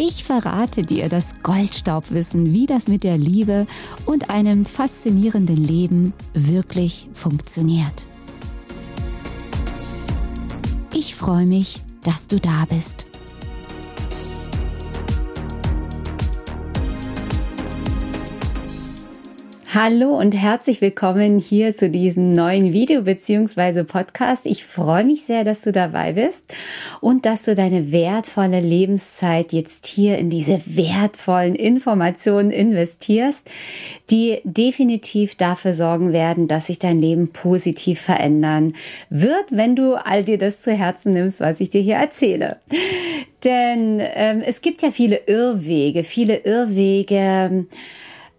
Ich verrate dir das Goldstaubwissen, wie das mit der Liebe und einem faszinierenden Leben wirklich funktioniert. Ich freue mich, dass du da bist. Hallo und herzlich willkommen hier zu diesem neuen Video bzw. Podcast. Ich freue mich sehr, dass du dabei bist und dass du deine wertvolle Lebenszeit jetzt hier in diese wertvollen Informationen investierst, die definitiv dafür sorgen werden, dass sich dein Leben positiv verändern wird, wenn du all dir das zu Herzen nimmst, was ich dir hier erzähle. Denn ähm, es gibt ja viele Irrwege, viele Irrwege,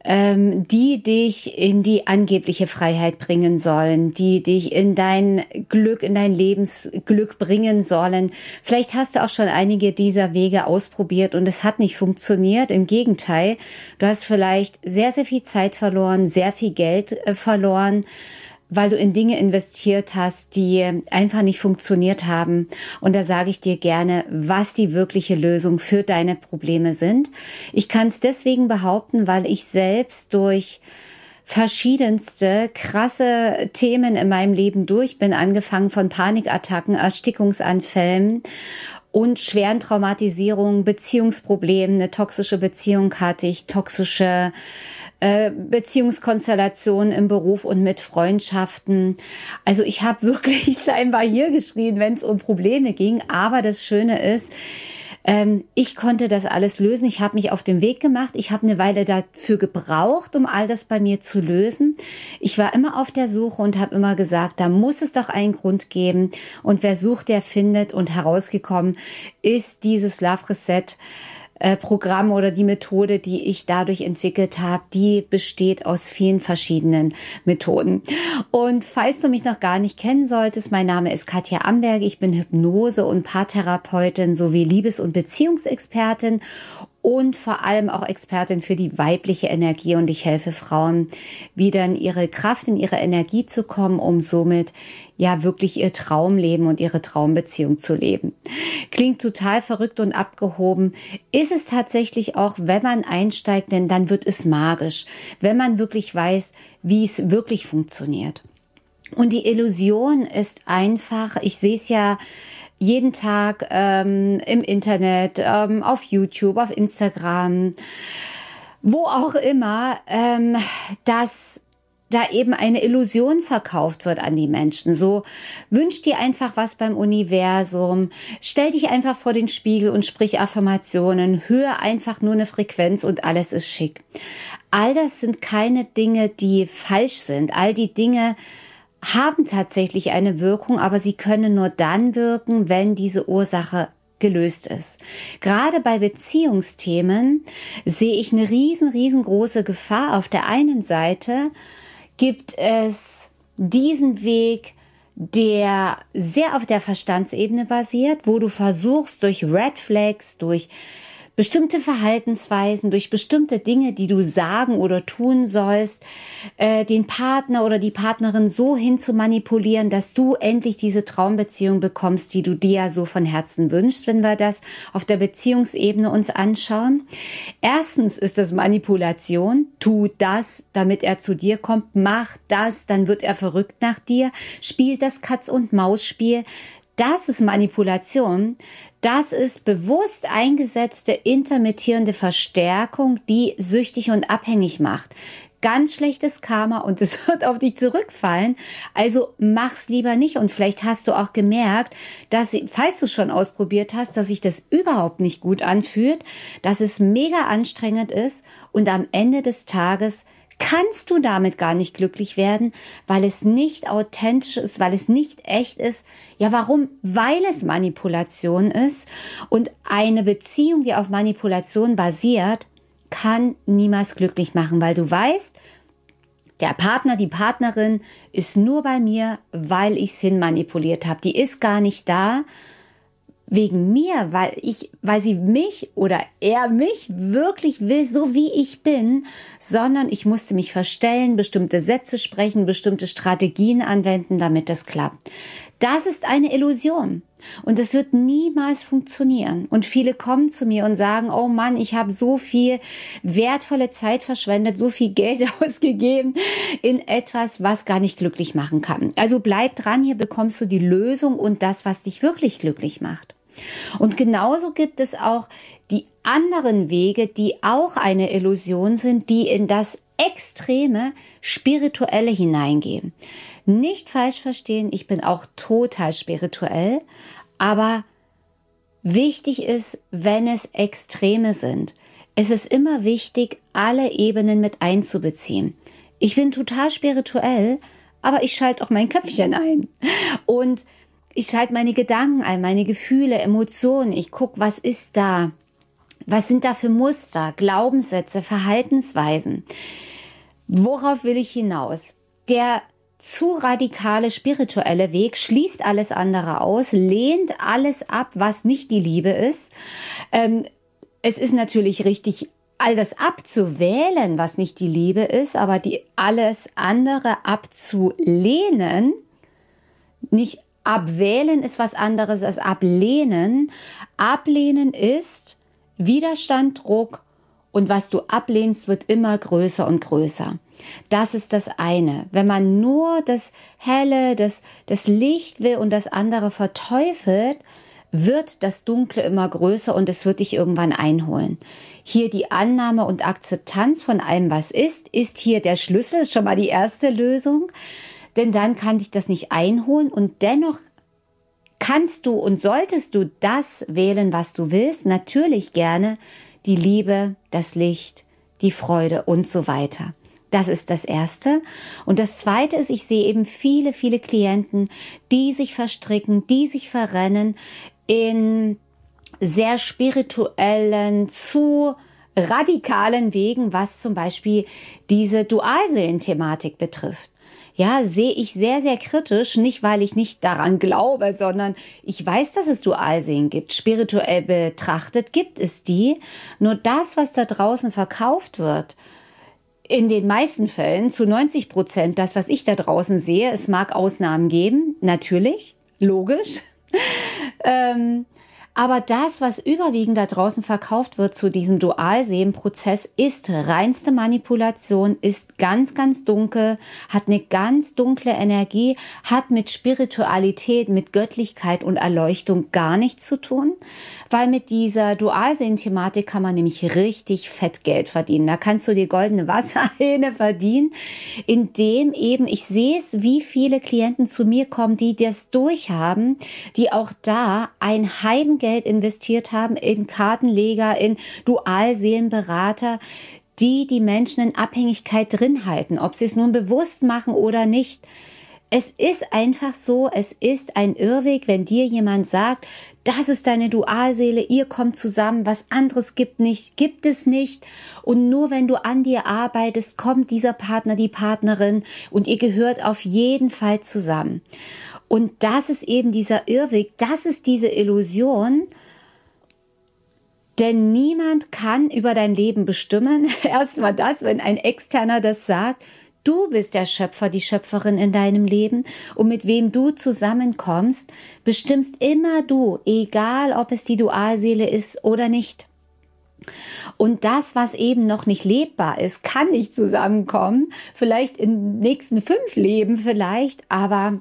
ähm, die dich in die angebliche Freiheit bringen sollen, die dich in dein Glück, in dein Lebensglück bringen sollen. Vielleicht hast du auch schon einige dieser Wege ausprobiert und es hat nicht funktioniert. Im Gegenteil, du hast vielleicht sehr, sehr viel Zeit verloren, sehr viel Geld äh, verloren weil du in Dinge investiert hast, die einfach nicht funktioniert haben. Und da sage ich dir gerne, was die wirkliche Lösung für deine Probleme sind. Ich kann es deswegen behaupten, weil ich selbst durch verschiedenste krasse Themen in meinem Leben durch bin, angefangen von Panikattacken, Erstickungsanfällen und schweren Traumatisierungen, Beziehungsproblemen, eine toxische Beziehung hatte ich, toxische äh, Beziehungskonstellationen im Beruf und mit Freundschaften. Also ich habe wirklich scheinbar hier geschrien, wenn es um Probleme ging. Aber das Schöne ist, ähm, ich konnte das alles lösen. Ich habe mich auf den Weg gemacht. Ich habe eine Weile dafür gebraucht, um all das bei mir zu lösen. Ich war immer auf der Suche und habe immer gesagt, da muss es doch einen Grund geben. Und wer sucht, der findet. Und herausgekommen ist dieses Love Reset äh, Programm oder die Methode, die ich dadurch entwickelt habe, die besteht aus vielen verschiedenen Methoden. Und falls du mich noch gar nicht kennen solltest, mein Name ist Katja Amberg, ich bin Hypnose- und Paartherapeutin sowie Liebes- und Beziehungsexpertin und vor allem auch Expertin für die weibliche Energie und ich helfe Frauen wieder in ihre Kraft, in ihre Energie zu kommen, um somit ja wirklich ihr Traumleben und ihre Traumbeziehung zu leben. Klingt total verrückt und abgehoben, ist es tatsächlich auch, wenn man einsteigt, denn dann wird es magisch, wenn man wirklich weiß, wie es wirklich funktioniert. Und die Illusion ist einfach, ich sehe es ja jeden Tag ähm, im Internet, ähm, auf YouTube, auf Instagram, wo auch immer, ähm, dass da eben eine Illusion verkauft wird an die Menschen. So wünsch dir einfach was beim Universum, stell dich einfach vor den Spiegel und sprich Affirmationen, hör einfach nur eine Frequenz und alles ist schick. All das sind keine Dinge, die falsch sind. All die Dinge, haben tatsächlich eine Wirkung, aber sie können nur dann wirken, wenn diese Ursache gelöst ist. Gerade bei Beziehungsthemen sehe ich eine riesen, riesengroße Gefahr. Auf der einen Seite gibt es diesen Weg, der sehr auf der Verstandsebene basiert, wo du versuchst, durch Red Flags, durch bestimmte Verhaltensweisen, durch bestimmte Dinge, die du sagen oder tun sollst, äh, den Partner oder die Partnerin so hin zu manipulieren, dass du endlich diese Traumbeziehung bekommst, die du dir ja so von Herzen wünschst, wenn wir das auf der Beziehungsebene uns anschauen. Erstens ist das Manipulation. Tu das, damit er zu dir kommt. Mach das, dann wird er verrückt nach dir. Spiel das Katz- und Maus-Spiel. Das ist Manipulation. Das ist bewusst eingesetzte intermittierende Verstärkung, die süchtig und abhängig macht. Ganz schlechtes Karma und es wird auf dich zurückfallen. Also mach's lieber nicht. Und vielleicht hast du auch gemerkt, dass, falls du es schon ausprobiert hast, dass sich das überhaupt nicht gut anfühlt, dass es mega anstrengend ist und am Ende des Tages kannst du damit gar nicht glücklich werden, weil es nicht authentisch ist, weil es nicht echt ist. Ja, warum? Weil es Manipulation ist und eine Beziehung, die auf Manipulation basiert, kann niemals glücklich machen, weil du weißt, der Partner, die Partnerin ist nur bei mir, weil ich es hinmanipuliert habe. Die ist gar nicht da, wegen mir, weil ich, weil sie mich oder er mich wirklich will, so wie ich bin, sondern ich musste mich verstellen, bestimmte Sätze sprechen, bestimmte Strategien anwenden, damit das klappt. Das ist eine Illusion. Und es wird niemals funktionieren. Und viele kommen zu mir und sagen, oh Mann, ich habe so viel wertvolle Zeit verschwendet, so viel Geld ausgegeben in etwas, was gar nicht glücklich machen kann. Also bleib dran, hier bekommst du die Lösung und das, was dich wirklich glücklich macht. Und genauso gibt es auch die anderen Wege, die auch eine Illusion sind, die in das extreme Spirituelle hineingehen. Nicht falsch verstehen, ich bin auch total spirituell, aber wichtig ist, wenn es Extreme sind. Es ist immer wichtig, alle Ebenen mit einzubeziehen. Ich bin total spirituell, aber ich schalte auch mein Köpfchen ein. Und ich schalte meine Gedanken ein, meine Gefühle, Emotionen. Ich gucke, was ist da? Was sind da für Muster, Glaubenssätze, Verhaltensweisen? Worauf will ich hinaus? Der zu radikale spirituelle Weg schließt alles andere aus, lehnt alles ab, was nicht die Liebe ist. Ähm, es ist natürlich richtig, all das abzuwählen, was nicht die Liebe ist, aber die alles andere abzulehnen, nicht Abwählen ist was anderes als ablehnen. Ablehnen ist Widerstand, Druck und was du ablehnst, wird immer größer und größer. Das ist das eine. Wenn man nur das Helle, das, das Licht will und das andere verteufelt, wird das Dunkle immer größer und es wird dich irgendwann einholen. Hier die Annahme und Akzeptanz von allem, was ist, ist hier der Schlüssel, ist schon mal die erste Lösung denn dann kann dich das nicht einholen und dennoch kannst du und solltest du das wählen, was du willst. Natürlich gerne die Liebe, das Licht, die Freude und so weiter. Das ist das Erste. Und das Zweite ist, ich sehe eben viele, viele Klienten, die sich verstricken, die sich verrennen in sehr spirituellen, zu radikalen Wegen, was zum Beispiel diese Dualseelen-Thematik betrifft ja, sehe ich sehr, sehr kritisch, nicht weil ich nicht daran glaube, sondern ich weiß, dass es Dualsehen gibt. Spirituell betrachtet gibt es die. Nur das, was da draußen verkauft wird, in den meisten Fällen zu 90 Prozent das, was ich da draußen sehe, es mag Ausnahmen geben, natürlich, logisch. ähm, aber das, was überwiegend da draußen verkauft wird zu diesem Dualsehenprozess, ist reinste Manipulation, ist ganz, ganz dunkel, hat eine ganz dunkle Energie, hat mit Spiritualität, mit Göttlichkeit und Erleuchtung gar nichts zu tun, weil mit dieser Dualsehen-Thematik kann man nämlich richtig fett Geld verdienen. Da kannst du die goldene Wasserhähne verdienen, indem eben, ich sehe es, wie viele Klienten zu mir kommen, die das durchhaben, die auch da ein Heidengeld Geld investiert haben in Kartenleger, in Dualseelenberater, die die Menschen in Abhängigkeit drin halten, ob sie es nun bewusst machen oder nicht. Es ist einfach so, es ist ein Irrweg, wenn dir jemand sagt, das ist deine Dualseele, ihr kommt zusammen, was anderes gibt nicht, gibt es nicht. Und nur wenn du an dir arbeitest, kommt dieser Partner, die Partnerin und ihr gehört auf jeden Fall zusammen. Und das ist eben dieser Irrweg, das ist diese Illusion, denn niemand kann über dein Leben bestimmen. Erstmal das, wenn ein Externer das sagt. Du bist der Schöpfer, die Schöpferin in deinem Leben und mit wem du zusammenkommst, bestimmst immer du, egal ob es die Dualseele ist oder nicht. Und das, was eben noch nicht lebbar ist, kann nicht zusammenkommen. Vielleicht in den nächsten fünf Leben vielleicht, aber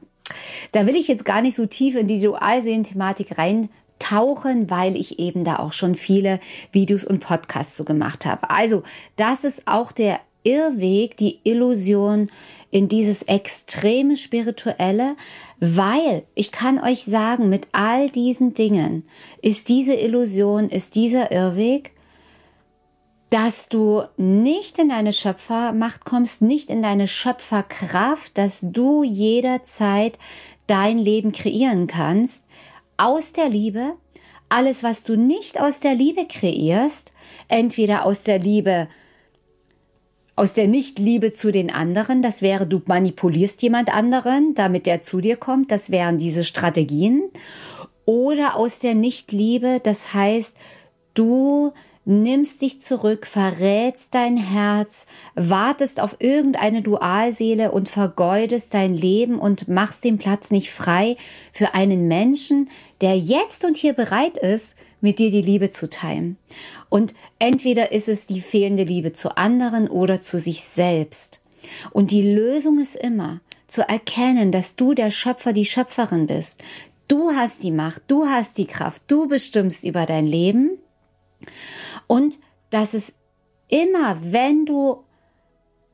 da will ich jetzt gar nicht so tief in die Dualseelen-Thematik reintauchen, weil ich eben da auch schon viele Videos und Podcasts so gemacht habe. Also, das ist auch der Irrweg, die Illusion in dieses extreme Spirituelle, weil ich kann euch sagen, mit all diesen Dingen ist diese Illusion, ist dieser Irrweg dass du nicht in deine Schöpfermacht kommst, nicht in deine Schöpferkraft, dass du jederzeit dein Leben kreieren kannst aus der Liebe. Alles, was du nicht aus der Liebe kreierst, entweder aus der Liebe aus der Nichtliebe zu den anderen, das wäre, du manipulierst jemand anderen, damit der zu dir kommt, das wären diese Strategien. Oder aus der Nichtliebe, das heißt, du nimmst dich zurück, verrätst dein Herz, wartest auf irgendeine Dualseele und vergeudest dein Leben und machst den Platz nicht frei für einen Menschen, der jetzt und hier bereit ist, mit dir die Liebe zu teilen. Und entweder ist es die fehlende Liebe zu anderen oder zu sich selbst. Und die Lösung ist immer zu erkennen, dass du der Schöpfer, die Schöpferin bist. Du hast die Macht, du hast die Kraft, du bestimmst über dein Leben und dass es immer, wenn du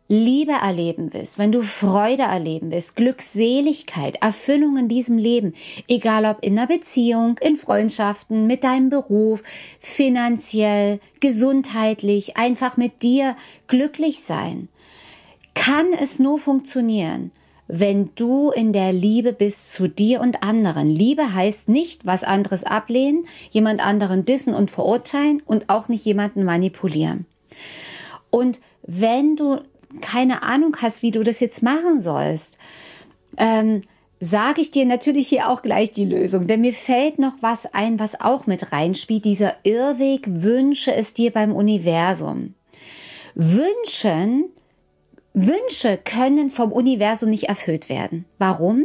Liebe erleben willst, wenn du Freude erleben willst, Glückseligkeit, Erfüllung in diesem Leben, egal ob in einer Beziehung, in Freundschaften, mit deinem Beruf, finanziell, gesundheitlich, einfach mit dir glücklich sein, kann es nur funktionieren, wenn du in der Liebe bist zu dir und anderen. Liebe heißt nicht was anderes ablehnen, jemand anderen dissen und verurteilen und auch nicht jemanden manipulieren. Und wenn du keine Ahnung hast, wie du das jetzt machen sollst, ähm, sage ich dir natürlich hier auch gleich die Lösung, denn mir fällt noch was ein, was auch mit reinspielt, dieser Irrweg, wünsche es dir beim Universum. Wünschen Wünsche können vom Universum nicht erfüllt werden. Warum?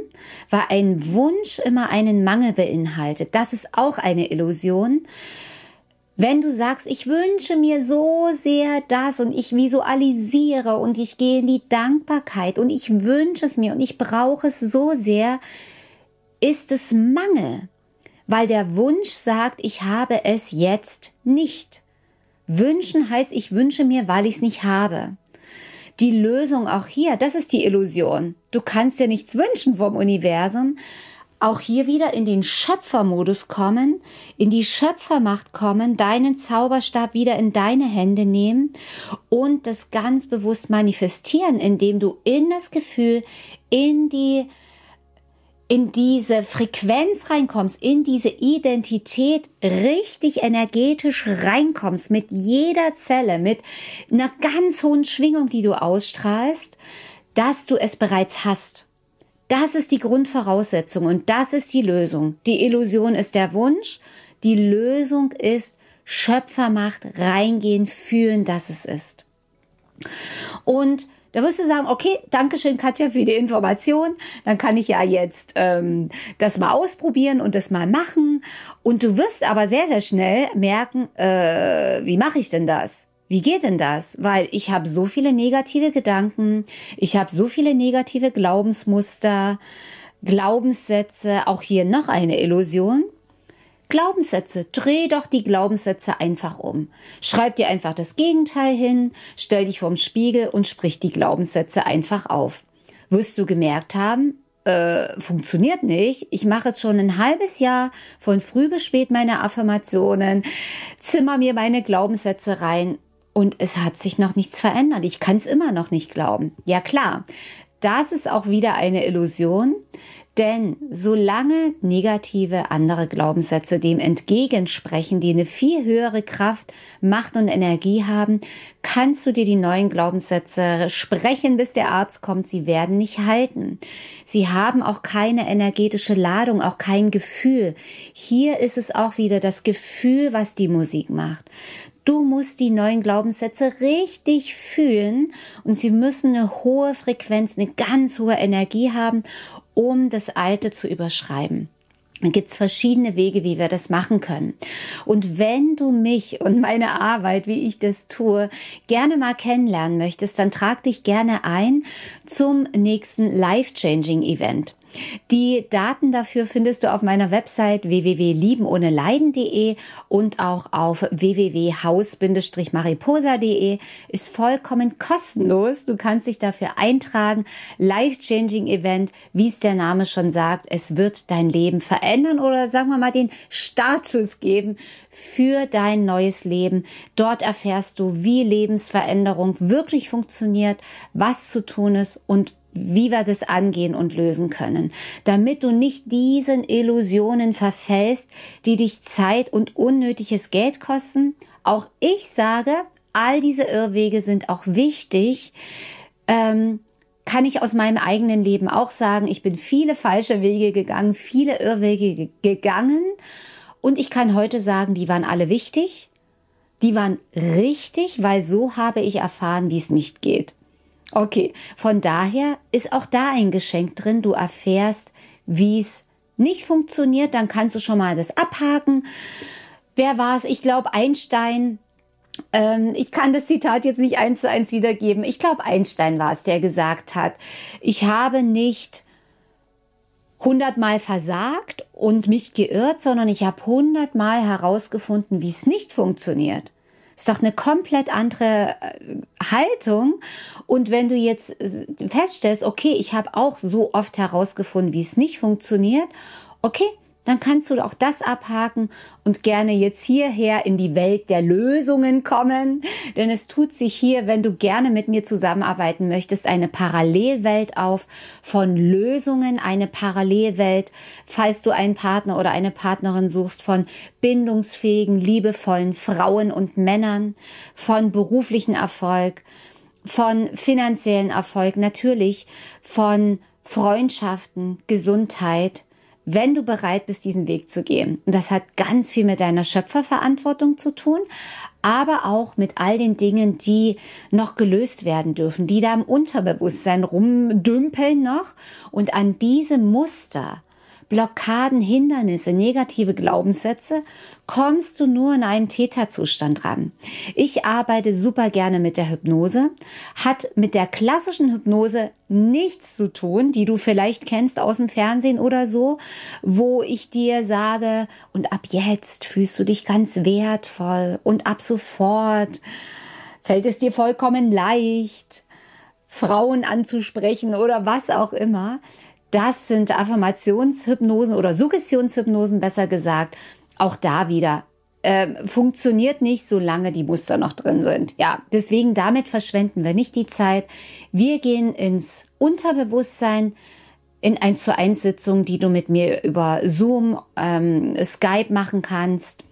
Weil ein Wunsch immer einen Mangel beinhaltet. Das ist auch eine Illusion. Wenn du sagst, ich wünsche mir so sehr das und ich visualisiere und ich gehe in die Dankbarkeit und ich wünsche es mir und ich brauche es so sehr, ist es Mangel, weil der Wunsch sagt, ich habe es jetzt nicht. Wünschen heißt, ich wünsche mir, weil ich es nicht habe die Lösung auch hier, das ist die Illusion. Du kannst dir nichts wünschen vom Universum. Auch hier wieder in den Schöpfermodus kommen, in die Schöpfermacht kommen, deinen Zauberstab wieder in deine Hände nehmen und das ganz bewusst manifestieren, indem du in das Gefühl, in die in diese Frequenz reinkommst, in diese Identität richtig energetisch reinkommst, mit jeder Zelle, mit einer ganz hohen Schwingung, die du ausstrahlst, dass du es bereits hast. Das ist die Grundvoraussetzung und das ist die Lösung. Die Illusion ist der Wunsch, die Lösung ist Schöpfermacht, reingehen, fühlen, dass es ist. Und da wirst du sagen, okay, danke schön, Katja, für die Information. Dann kann ich ja jetzt ähm, das mal ausprobieren und das mal machen. Und du wirst aber sehr, sehr schnell merken, äh, wie mache ich denn das? Wie geht denn das? Weil ich habe so viele negative Gedanken, ich habe so viele negative Glaubensmuster, Glaubenssätze, auch hier noch eine Illusion. Glaubenssätze. Dreh doch die Glaubenssätze einfach um. Schreib dir einfach das Gegenteil hin, stell dich vorm Spiegel und sprich die Glaubenssätze einfach auf. Wirst du gemerkt haben, äh, funktioniert nicht. Ich mache jetzt schon ein halbes Jahr von früh bis spät meine Affirmationen, zimmer mir meine Glaubenssätze rein und es hat sich noch nichts verändert. Ich kann es immer noch nicht glauben. Ja klar, das ist auch wieder eine Illusion. Denn solange negative andere Glaubenssätze dem entgegensprechen, die eine viel höhere Kraft, Macht und Energie haben, kannst du dir die neuen Glaubenssätze sprechen, bis der Arzt kommt. Sie werden nicht halten. Sie haben auch keine energetische Ladung, auch kein Gefühl. Hier ist es auch wieder das Gefühl, was die Musik macht. Du musst die neuen Glaubenssätze richtig fühlen und sie müssen eine hohe Frequenz, eine ganz hohe Energie haben, um das Alte zu überschreiben. Dann gibt's verschiedene Wege, wie wir das machen können. Und wenn du mich und meine Arbeit, wie ich das tue, gerne mal kennenlernen möchtest, dann trag dich gerne ein zum nächsten Life-Changing Event. Die Daten dafür findest du auf meiner Website www.liebenohneleiden.de und auch auf www.haus-mariposa.de. Ist vollkommen kostenlos. Du kannst dich dafür eintragen. Life-Changing Event, wie es der Name schon sagt. Es wird dein Leben verändern oder sagen wir mal den Startschuss geben für dein neues Leben. Dort erfährst du, wie Lebensveränderung wirklich funktioniert, was zu tun ist und wie wir das angehen und lösen können, damit du nicht diesen Illusionen verfällst, die dich Zeit und unnötiges Geld kosten. Auch ich sage, all diese Irrwege sind auch wichtig. Ähm, kann ich aus meinem eigenen Leben auch sagen, ich bin viele falsche Wege gegangen, viele Irrwege gegangen und ich kann heute sagen, die waren alle wichtig, die waren richtig, weil so habe ich erfahren, wie es nicht geht. Okay, von daher ist auch da ein Geschenk drin. Du erfährst, wie es nicht funktioniert, dann kannst du schon mal das abhaken. Wer war es? Ich glaube Einstein. Ähm, ich kann das Zitat jetzt nicht eins zu eins wiedergeben. Ich glaube Einstein war es, der gesagt hat, ich habe nicht hundertmal versagt und mich geirrt, sondern ich habe hundertmal herausgefunden, wie es nicht funktioniert. Ist doch eine komplett andere äh, Haltung. Und wenn du jetzt äh, feststellst, okay, ich habe auch so oft herausgefunden, wie es nicht funktioniert, okay, dann kannst du auch das abhaken und gerne jetzt hierher in die Welt der Lösungen kommen. Denn es tut sich hier, wenn du gerne mit mir zusammenarbeiten möchtest, eine Parallelwelt auf von Lösungen, eine Parallelwelt, falls du einen Partner oder eine Partnerin suchst, von bindungsfähigen, liebevollen Frauen und Männern, von beruflichen Erfolg, von finanziellen Erfolg, natürlich von Freundschaften, Gesundheit, wenn du bereit bist, diesen Weg zu gehen. Und das hat ganz viel mit deiner Schöpferverantwortung zu tun, aber auch mit all den Dingen, die noch gelöst werden dürfen, die da im Unterbewusstsein rumdümpeln noch. Und an diese Muster Blockaden, Hindernisse, negative Glaubenssätze, kommst du nur in einem Täterzustand ran. Ich arbeite super gerne mit der Hypnose, hat mit der klassischen Hypnose nichts zu tun, die du vielleicht kennst aus dem Fernsehen oder so, wo ich dir sage, und ab jetzt fühlst du dich ganz wertvoll und ab sofort fällt es dir vollkommen leicht, Frauen anzusprechen oder was auch immer. Das sind Affirmationshypnosen oder Suggestionshypnosen, besser gesagt. Auch da wieder äh, funktioniert nicht, solange die Muster noch drin sind. Ja, deswegen damit verschwenden wir nicht die Zeit. Wir gehen ins Unterbewusstsein in 1 zu 1 Sitzung, die du mit mir über Zoom, ähm, Skype machen kannst.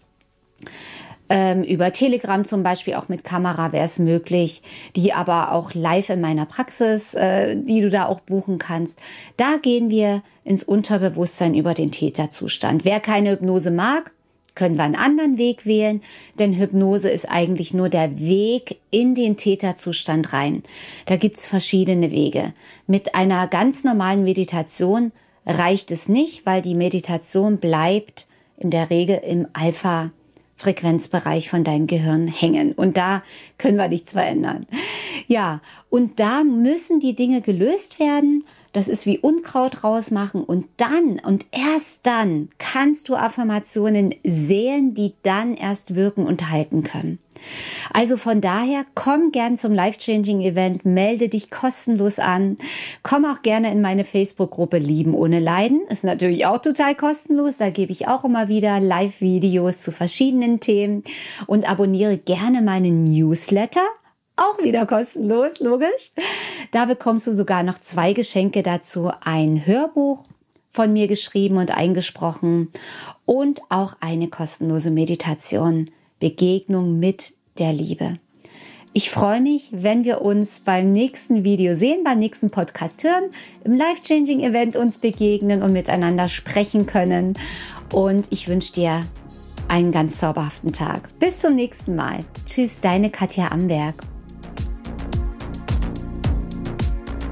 Ähm, über Telegram zum Beispiel auch mit Kamera wäre es möglich, die aber auch live in meiner Praxis, äh, die du da auch buchen kannst. Da gehen wir ins Unterbewusstsein über den Täterzustand. Wer keine Hypnose mag, können wir einen anderen Weg wählen, denn Hypnose ist eigentlich nur der Weg in den Täterzustand rein. Da gibt's verschiedene Wege. Mit einer ganz normalen Meditation reicht es nicht, weil die Meditation bleibt in der Regel im Alpha Frequenzbereich von deinem Gehirn hängen. Und da können wir nichts verändern. Ja, und da müssen die Dinge gelöst werden. Das ist wie Unkraut rausmachen und dann und erst dann kannst du Affirmationen sehen, die dann erst wirken und halten können. Also von daher, komm gern zum Life-Changing Event, melde dich kostenlos an. Komm auch gerne in meine Facebook-Gruppe Lieben ohne Leiden. Ist natürlich auch total kostenlos. Da gebe ich auch immer wieder Live-Videos zu verschiedenen Themen und abonniere gerne meinen Newsletter. Auch wieder kostenlos, logisch. Da bekommst du sogar noch zwei Geschenke dazu. Ein Hörbuch von mir geschrieben und eingesprochen und auch eine kostenlose Meditation. Begegnung mit der Liebe. Ich freue mich, wenn wir uns beim nächsten Video sehen, beim nächsten Podcast hören, im Life-Changing Event uns begegnen und miteinander sprechen können. Und ich wünsche dir einen ganz zauberhaften Tag. Bis zum nächsten Mal. Tschüss, deine Katja Amberg.